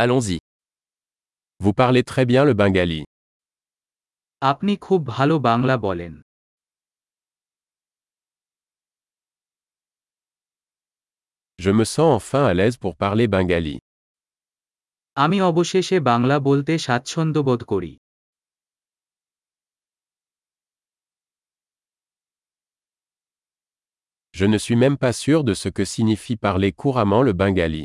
Allons-y. Vous parlez très bien le bengali. আপনি খুব ভালো বাংলা বলেন Je me sens enfin à l'aise pour parler bengali. আমি অবশেষে বাংলা বলতে স্বাচ্ছন্দ্য বোধ করি Je ne suis même pas sûr de ce que signifie parler couramment le bengali.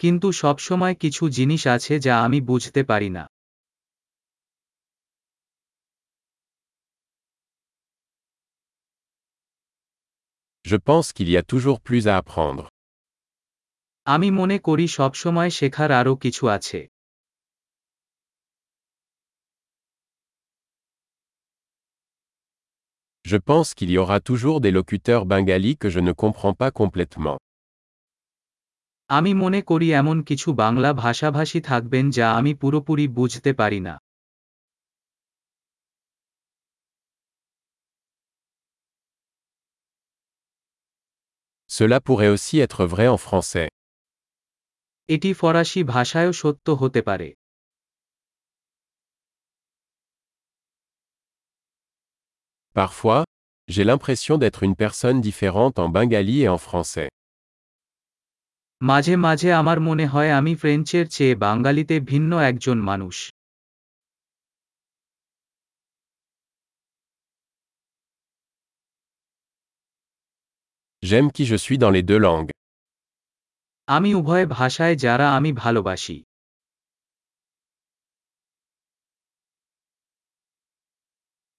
কিন্তু সবসময় কিছু জিনিস আছে যা আমি বুঝতে পারি না Je pense qu'il y a toujours plus à apprendre. আমি মনে করি সবসময় শেখার আরও কিছু আছে Je pense qu'il y aura toujours des locuteurs bengalis que je ne comprends pas complètement. আমি মনে করি এমন কিছু বাংলা ভাষাভাষী থাকবেন যা আমি পুরোপুরি বুঝতে পারি না Cela pourrait aussi être vrai en français. এটি ফরাসি ভাষায়ও সত্য হতে পারে Parfois, j'ai l'impression d'être une personne différente en bengali et en français. মাঝে মাঝে আমার মনে হয় আমি ফ্রেঞ্চের চেয়ে বাঙালিতে ভিন্ন একজন মানুষ J'aime qui je suis dans les deux langues. আমি উভয় ভাষায় যারা আমি ভালোবাসি